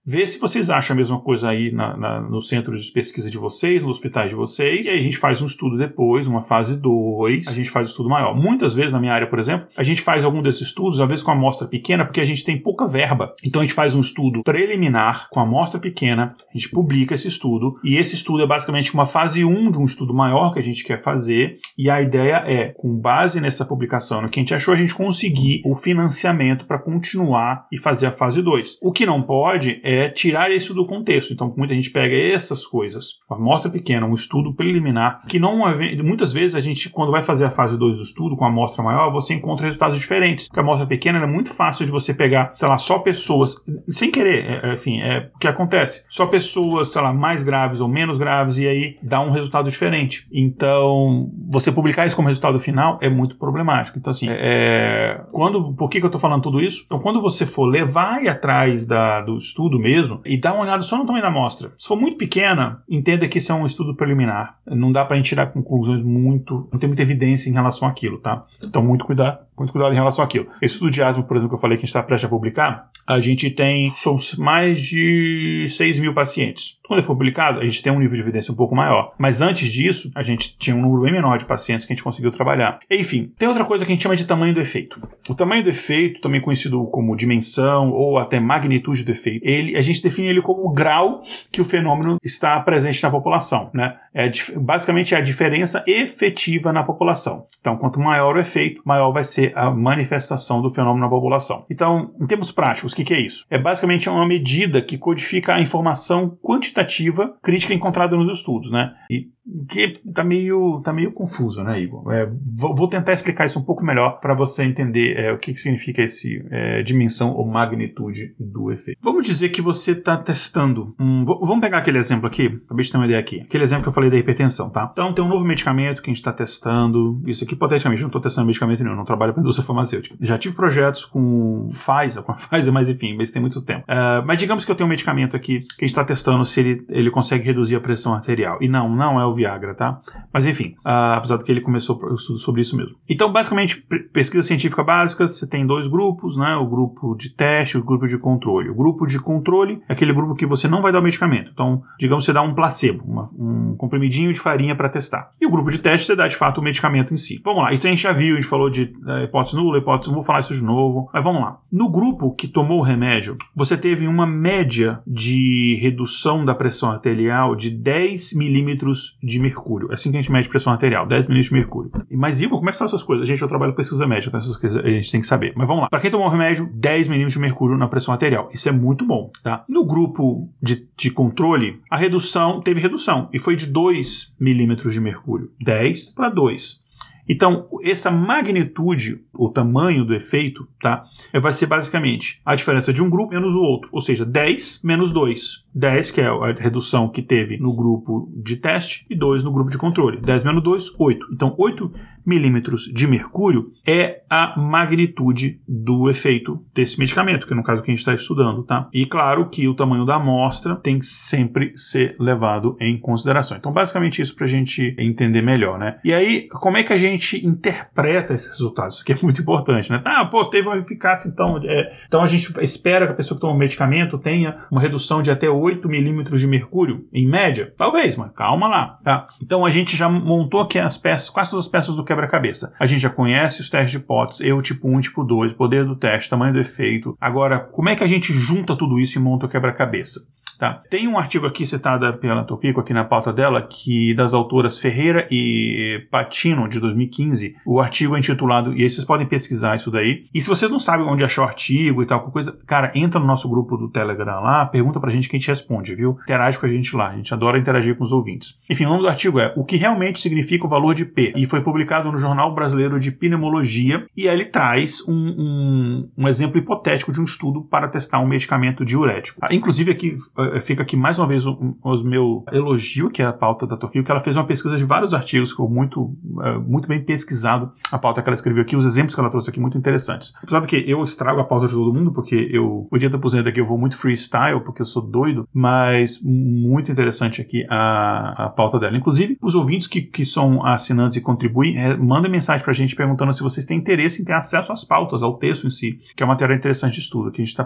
Speaker 2: Vê se vocês acham a mesma coisa aí na, na, no centro de pesquisa de vocês, nos hospitais de vocês. E aí a gente faz um estudo depois, uma fase 2, a gente faz um estudo maior. Muitas vezes, na minha área, por exemplo, a gente faz algum desses estudos, às vezes com amostra pequena, porque a gente tem pouca verba. Então a gente faz um estudo preliminar com amostra pequena, a gente publica esse estudo, e esse estudo é basicamente uma fase 1 um de um estudo maior que a gente quer fazer, e a ideia é, com base nessa publicação, no que a gente achou, a gente conseguir o financiamento para continuar e fazer a fase 2. O que não pode é é tirar isso do contexto. Então, muita gente pega essas coisas, uma amostra pequena, um estudo preliminar, que não muitas vezes a gente, quando vai fazer a fase 2 do estudo com a amostra maior, você encontra resultados diferentes. Porque a amostra pequena é muito fácil de você pegar, sei lá, só pessoas, sem querer, é, é, enfim, é o que acontece. Só pessoas, sei lá, mais graves ou menos graves, e aí dá um resultado diferente. Então, você publicar isso como resultado final é muito problemático. Então, assim, é, quando, por que, que eu tô falando tudo isso? Então, quando você for levar e atrás da, do estudo mesmo, e dar uma olhada só no tamanho da amostra. Se for muito pequena, entenda que isso é um estudo preliminar. Não dá pra gente tirar conclusões muito, não tem muita evidência em relação àquilo, tá? Então, muito cuidado muito cuidado em relação àquilo. Esse estudo de asma, por exemplo, que eu falei que a gente está prestes a publicar, a gente tem são mais de 6 mil pacientes. Quando ele for publicado, a gente tem um nível de evidência um pouco maior. Mas antes disso, a gente tinha um número bem menor de pacientes que a gente conseguiu trabalhar. Enfim, tem outra coisa que a gente chama de tamanho do efeito. O tamanho do efeito, também conhecido como dimensão ou até magnitude do efeito, ele, a gente define ele como o grau que o fenômeno está presente na população. Né? É, basicamente é a diferença efetiva na população. Então, quanto maior o efeito, maior vai ser a manifestação do fenômeno na população. Então, em termos práticos, o que, que é isso? É basicamente uma medida que codifica a informação quantitativa crítica encontrada nos estudos, né? E que tá meio, tá meio confuso, né, Igor? É, vou, tentar explicar isso um pouco melhor para você entender é, o que, que significa esse é, dimensão ou magnitude do efeito. Vamos dizer que você está testando. Um, vamos pegar aquele exemplo aqui, acabei de ter uma ideia aqui. Aquele exemplo que eu falei da hipertensão, tá? Então tem um novo medicamento que a gente está testando. Isso aqui, hipoteticamente, não estou testando medicamento nenhum, não trabalho indústria farmacêutica. Já tive projetos com Pfizer, com a Pfizer, mas enfim, mas tem muito tempo. Uh, mas digamos que eu tenho um medicamento aqui que a gente está testando se ele, ele consegue reduzir a pressão arterial. E não, não é o Viagra, tá? Mas enfim, uh, apesar de que ele começou sobre isso mesmo. Então, basicamente, pesquisa científica básica, você tem dois grupos, né? O grupo de teste e o grupo de controle. O grupo de controle é aquele grupo que você não vai dar o medicamento. Então, digamos, você dá um placebo, uma, um comprimidinho de farinha para testar. E o grupo de teste, você dá de fato o medicamento em si. Vamos lá, isso a gente já viu, a gente falou de uh, hipótese nula, hipótese, vou falar isso de novo, mas vamos lá. No grupo que tomou o remédio, você teve uma média de redução da pressão arterial de 10 milímetros de mercúrio. É assim que a gente mede pressão arterial, 10 milímetros de mercúrio. Mas, Igor, como é que são essas coisas? Gente, eu trabalho com pesquisa médica, então essas coisas a gente tem que saber. Mas vamos lá. Para quem tomou o remédio, 10 milímetros de mercúrio na pressão arterial. Isso é muito bom, tá? No grupo de, de controle, a redução teve redução e foi de 2 milímetros de mercúrio. 10 para 2. Então, essa magnitude, o tamanho do efeito, tá? Vai ser basicamente a diferença de um grupo menos o outro, ou seja, 10 menos 2. 10, que é a redução que teve no grupo de teste, e 2 no grupo de controle. 10 menos 2, 8. Então, 8 milímetros de mercúrio é a magnitude do efeito desse medicamento, que no caso que a gente está estudando, tá? E claro que o tamanho da amostra tem que sempre ser levado em consideração. Então, basicamente isso para a gente entender melhor, né? E aí, como é que a gente interpreta esses resultados? Isso aqui é muito importante, né? Ah, pô, teve uma eficácia, então. É... então a gente espera que a pessoa que toma o medicamento tenha uma redução de até 8 milímetros de mercúrio, em média? Talvez, mas calma lá, tá? Então a gente já montou aqui as peças, quase todas as peças do quebra-cabeça. A gente já conhece os testes de hipóteses, eu tipo 1, tipo 2, poder do teste, tamanho do efeito. Agora, como é que a gente junta tudo isso e monta o quebra-cabeça? Tá. Tem um artigo aqui citado pela Topico, aqui na pauta dela, que das autoras Ferreira e Patino, de 2015. O artigo é intitulado, e aí vocês podem pesquisar isso daí. E se você não sabe onde achar o artigo e tal, coisa, cara, entra no nosso grupo do Telegram lá, pergunta pra gente que a gente responde, viu? Interage com a gente lá, a gente adora interagir com os ouvintes. Enfim, o nome do artigo é O que realmente significa o valor de P, e foi publicado no Jornal Brasileiro de Pneumologia, e aí ele traz um, um, um exemplo hipotético de um estudo para testar um medicamento diurético. Ah, inclusive aqui fica aqui mais uma vez o, o meu elogio, que é a pauta da Tokyo, que ela fez uma pesquisa de vários artigos, ficou muito, uh, muito bem pesquisado a pauta que ela escreveu aqui, os exemplos que ela trouxe aqui muito interessantes. Apesar de que eu estrago a pauta de todo mundo, porque eu, 80% aqui eu vou muito freestyle, porque eu sou doido, mas muito interessante aqui a, a pauta dela. Inclusive, os ouvintes que, que são assinantes e contribuem, é, mandem mensagem pra gente perguntando se vocês têm interesse em ter acesso às pautas, ao texto em si, que é uma matéria interessante de estudo, que a gente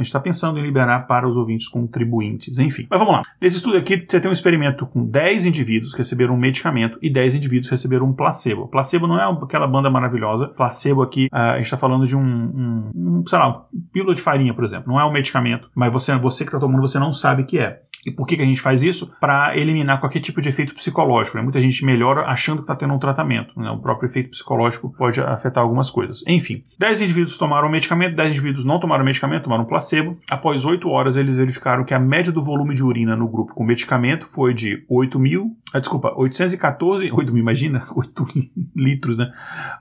Speaker 2: está pensando em liberar para os ouvintes contribuintes enfim. Mas vamos lá. Nesse estudo aqui, você tem um experimento com 10 indivíduos que receberam um medicamento e 10 indivíduos receberam um placebo. Placebo não é aquela banda maravilhosa. Placebo aqui, ah, a gente está falando de um, um, um, sei lá, um pílula de farinha, por exemplo. Não é um medicamento, mas você, você que está tomando, você não sabe que é. E por que, que a gente faz isso? Para eliminar qualquer tipo de efeito psicológico. Né? Muita gente melhora achando que está tendo um tratamento. Né? O próprio efeito psicológico pode afetar algumas coisas. Enfim, 10 indivíduos tomaram o medicamento, 10 indivíduos não tomaram o medicamento, tomaram placebo. Após 8 horas, eles verificaram que a média do volume de urina no grupo com medicamento foi de 8 mil, ah, desculpa, 814, 8 mil, imagina, 8 litros, né?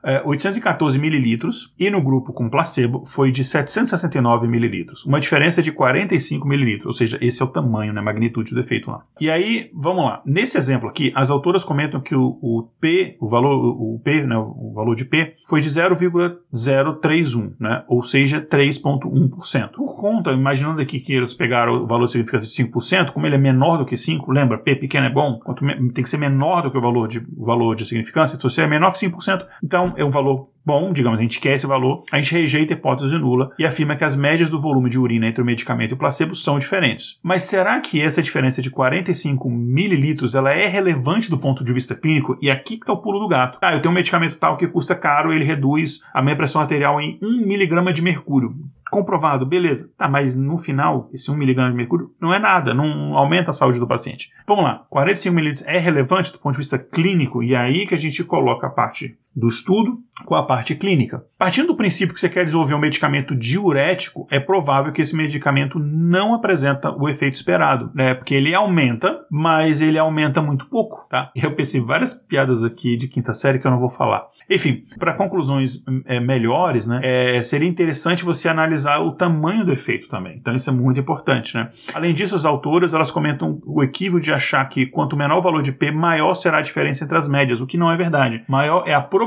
Speaker 2: É, 814 mililitros. E no grupo com placebo foi de 769 mililitros. Uma diferença de 45 mililitros, ou seja, esse é o tamanho, né? Magnitude do efeito lá. E aí, vamos lá. Nesse exemplo aqui, as autoras comentam que o, o P, o valor, o P, né? O valor de P foi de 0,031, né? Ou seja, 3,1%. Por conta, imaginando aqui que eles pegaram o valor significativo de 5%, como ele é menor do que 5, lembra? P pequeno é bom, quanto tem que ser menor do que o valor de, o valor de significância. Se você é menor que 5%, então é um valor bom, digamos, a gente quer esse valor, a gente rejeita a hipótese nula e afirma que as médias do volume de urina entre o medicamento e o placebo são diferentes. Mas será que essa diferença de 45 mililitros ela é relevante do ponto de vista clínico? E aqui que está o pulo do gato. Ah, eu tenho um medicamento tal que custa caro, ele reduz a minha pressão arterial em 1 miligrama de mercúrio comprovado, beleza. Tá, mas no final, esse 1mg de mercúrio não é nada, não aumenta a saúde do paciente. Vamos lá, 45 ml é relevante do ponto de vista clínico e é aí que a gente coloca a parte do estudo com a parte clínica. Partindo do princípio que você quer desenvolver um medicamento diurético, é provável que esse medicamento não apresenta o efeito esperado, né? Porque ele aumenta, mas ele aumenta muito pouco, tá? Eu pensei várias piadas aqui de quinta série que eu não vou falar. Enfim, para conclusões é, melhores, né? É, seria interessante você analisar o tamanho do efeito também. Então isso é muito importante, né? Além disso, as autoras elas comentam o equívoco de achar que quanto menor o valor de P, maior será a diferença entre as médias, o que não é verdade. Maior é a probabilidade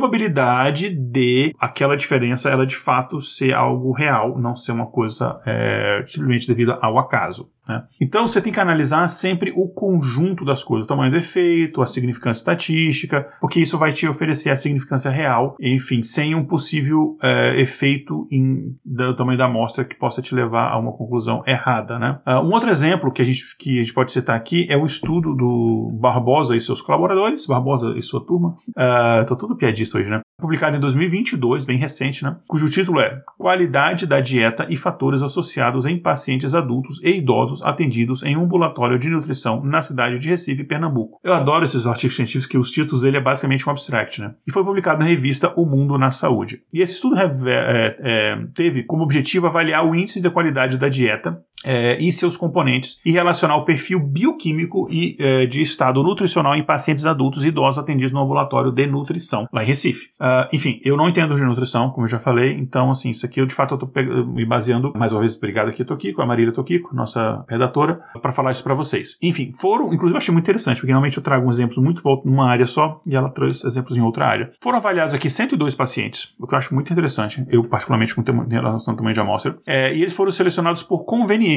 Speaker 2: de aquela diferença ela de fato ser algo real, não ser uma coisa é, simplesmente devido ao acaso. Né? Então você tem que analisar sempre o conjunto das coisas, o tamanho do efeito, a significância estatística, porque isso vai te oferecer a significância real, enfim, sem um possível é, efeito em, do tamanho da amostra que possa te levar a uma conclusão errada. Né? Uh, um outro exemplo que a, gente, que a gente pode citar aqui é o estudo do Barbosa e seus colaboradores, Barbosa e sua turma. Uh, tô todo piadista hoje, né? Publicado em 2022, bem recente, né? Cujo título é Qualidade da dieta e fatores associados em pacientes adultos e idosos atendidos em um ambulatório de nutrição na cidade de Recife, Pernambuco. Eu adoro esses artigos científicos que os títulos dele é basicamente um abstract, né? E foi publicado na revista O Mundo na Saúde. E esse estudo é, é, teve como objetivo avaliar o índice de qualidade da dieta é, e seus componentes e relacionar o perfil bioquímico e é, de estado nutricional em pacientes adultos e idosos atendidos no ambulatório de nutrição, lá em Recife. Uh, enfim, eu não entendo de nutrição, como eu já falei, então, assim, isso aqui eu de fato eu tô me baseando, mais uma vez, obrigado aqui, Toquico, a Marília Toquico, nossa redatora, para falar isso para vocês. Enfim, foram, inclusive eu achei muito interessante, porque normalmente eu trago exemplos muito numa área só e ela trouxe exemplos em outra área. Foram avaliados aqui 102 pacientes, o que eu acho muito interessante, eu particularmente com relação ao tamanho de amostra, é, e eles foram selecionados por conveniência.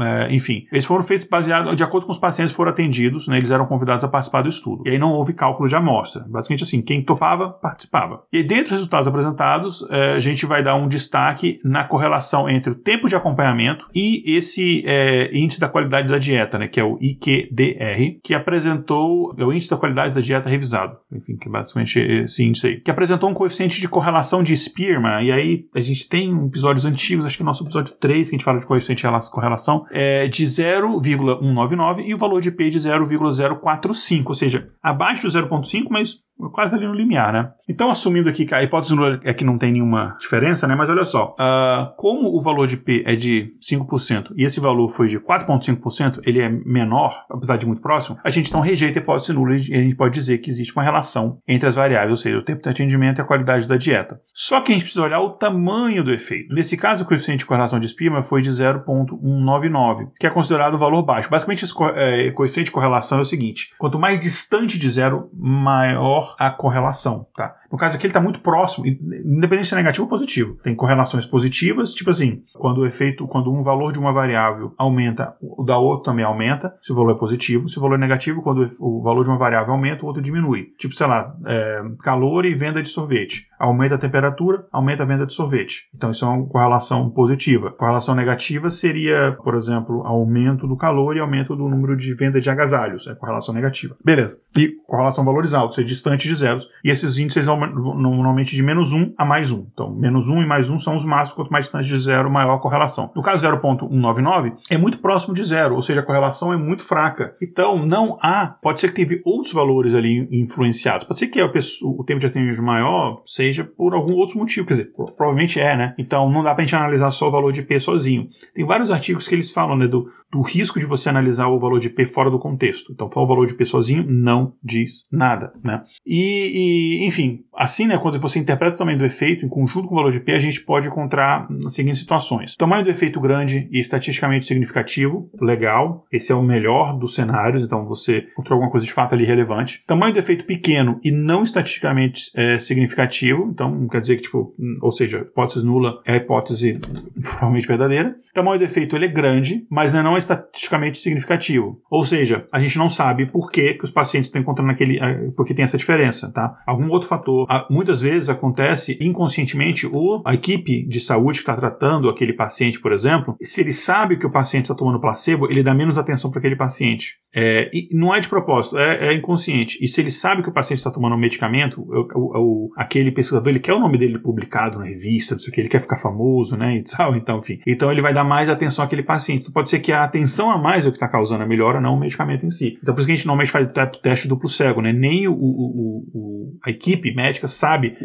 Speaker 2: É, enfim, eles foram feitos baseado de acordo com os pacientes foram atendidos, né, eles eram convidados a participar do estudo. E aí não houve cálculo de amostra. Basicamente assim, quem topava, participava. E dentro dos resultados apresentados, é, a gente vai dar um destaque na correlação entre o tempo de acompanhamento e esse é, índice da qualidade da dieta, né, que é o IQDR, que apresentou é o índice da qualidade da dieta revisado, enfim, que é basicamente esse índice aí, que apresentou um coeficiente de correlação de Spearman, e aí a gente tem episódios antigos, acho que no nosso episódio 3, que a gente fala de coeficiente de correlação, é de 0,199 e o valor de P de 0,045, ou seja, abaixo do 0,5, mas quase ali no limiar, né? Então, assumindo aqui que a hipótese é que não tem nenhuma diferença, né? Mas olha só, uh, como o valor de P é de 5% e esse valor foi de 4,5%, ele é menor, apesar de muito próximo, a gente então rejeita a hipótese nula e a gente pode dizer que existe uma relação entre as variáveis, ou seja, o tempo de atendimento e a qualidade da dieta. Só que a gente precisa olhar o tamanho do efeito. Nesse caso, o coeficiente de correlação de Spearman foi de 0,199, que é considerado o valor baixo. Basicamente, esse é, coeficiente de correlação é o seguinte: quanto mais distante de zero, maior a correlação, tá? No caso aqui, ele está muito próximo, independente se é negativo ou positivo. Tem correlações positivas, tipo assim, quando o efeito, quando um valor de uma variável aumenta, o da outra também aumenta, se o valor é positivo. Se o valor é negativo, quando o valor de uma variável aumenta, o outro diminui. Tipo, sei lá, é, calor e venda de sorvete. Aumenta a temperatura, aumenta a venda de sorvete. Então, isso é uma correlação positiva. Correlação negativa seria, por exemplo, aumento do calor e aumento do número de venda de agasalhos. É correlação negativa. Beleza. E correlação valores altos, é distante de zeros. E esses índices são normalmente de menos 1 a mais 1. Então, menos 1 e mais 1 são os máximos, quanto mais distante de zero, maior a correlação. No caso 0.199, é muito próximo de zero, ou seja, a correlação é muito fraca. Então, não há, pode ser que teve outros valores ali influenciados. Pode ser que pessoa, o tempo de atendimento maior seja por algum outro motivo, quer dizer, provavelmente é, né? Então, não dá pra gente analisar só o valor de P sozinho. Tem vários artigos que eles falam, né, do, do risco de você analisar o valor de P fora do contexto. Então, o valor de P sozinho não diz nada, né? E, e, enfim, assim, né, quando você interpreta o tamanho do efeito em conjunto com o valor de P, a gente pode encontrar as seguintes situações. Tamanho do efeito grande e estatisticamente significativo, legal, esse é o melhor dos cenários, então você encontrou alguma coisa de fato ali relevante. Tamanho do efeito pequeno e não estatisticamente é, significativo, então quer dizer que, tipo, ou seja, hipótese nula é a hipótese provavelmente verdadeira. Tamanho do efeito ele é grande, mas não é estatisticamente significativo. Ou seja, a gente não sabe por que, que os pacientes estão encontrando aquele. Porque tem essa diferença, tá? Algum outro fator. Muitas vezes acontece inconscientemente, ou a equipe de saúde que está tratando aquele paciente, por exemplo, se ele sabe que o paciente está tomando placebo, ele dá menos atenção para aquele paciente. É, não é de propósito, é, é, inconsciente. E se ele sabe que o paciente está tomando um medicamento, o, o, o, aquele pesquisador, ele quer o nome dele publicado na revista, não sei o que, ele quer ficar famoso, né, e tal, então, enfim. Então ele vai dar mais atenção àquele paciente. Então, pode ser que a atenção a mais é o que está causando a melhora, não o medicamento em si. Então por isso que a gente normalmente faz o teste duplo cego, né, nem o, o a equipe médica sabe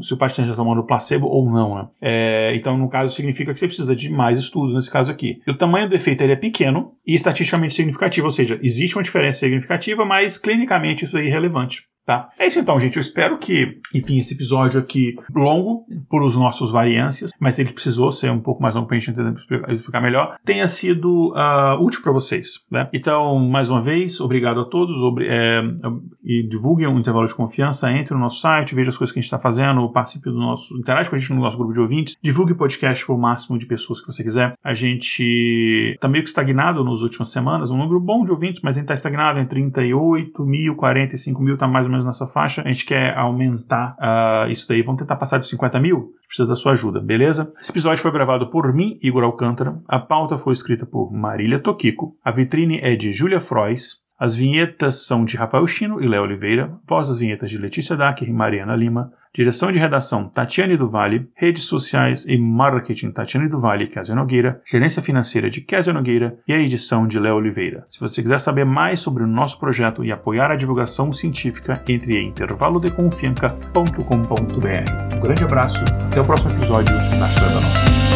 Speaker 2: se o paciente está tomando placebo ou não, né. É, então, no caso, significa que você precisa de mais estudos nesse caso aqui. O tamanho do efeito ele é pequeno e estatisticamente significativo, ou seja, existe uma diferença significativa, mas clinicamente isso é irrelevante. Tá? É isso então, gente. Eu espero que, enfim, esse episódio aqui longo por os nossos variâncias, mas ele precisou ser um pouco mais longo para a gente entender explicar melhor, tenha sido uh, útil para vocês. Né? Então, mais uma vez, obrigado a todos. Obri é, e divulguem um intervalo de confiança, entre no nosso site, veja as coisas que a gente está fazendo, participe do nosso. interage com a gente no nosso grupo de ouvintes, divulgue o podcast para o máximo de pessoas que você quiser. A gente está meio que estagnado nas últimas semanas, um número bom de ouvintes, mas a gente está estagnado em 38 mil, 45 mil, está mais ou menos nessa faixa. A gente quer aumentar uh, isso daí. Vamos tentar passar de 50 mil? Precisa da sua ajuda, beleza? Esse episódio foi gravado por mim, Igor Alcântara. A pauta foi escrita por Marília Toquico. A vitrine é de Júlia Frois. As vinhetas são de Rafael Chino e Léo Oliveira. Voz das vinhetas de Letícia Dacker e Mariana Lima. Direção de redação Tatiane do redes sociais e marketing Tatiane do e Kézia Nogueira, gerência financeira de Kézia Nogueira e a edição de Léo Oliveira. Se você quiser saber mais sobre o nosso projeto e apoiar a divulgação científica, entre em intervalodeconfianca.com.br. Um grande abraço, até o próximo episódio na Cidadão.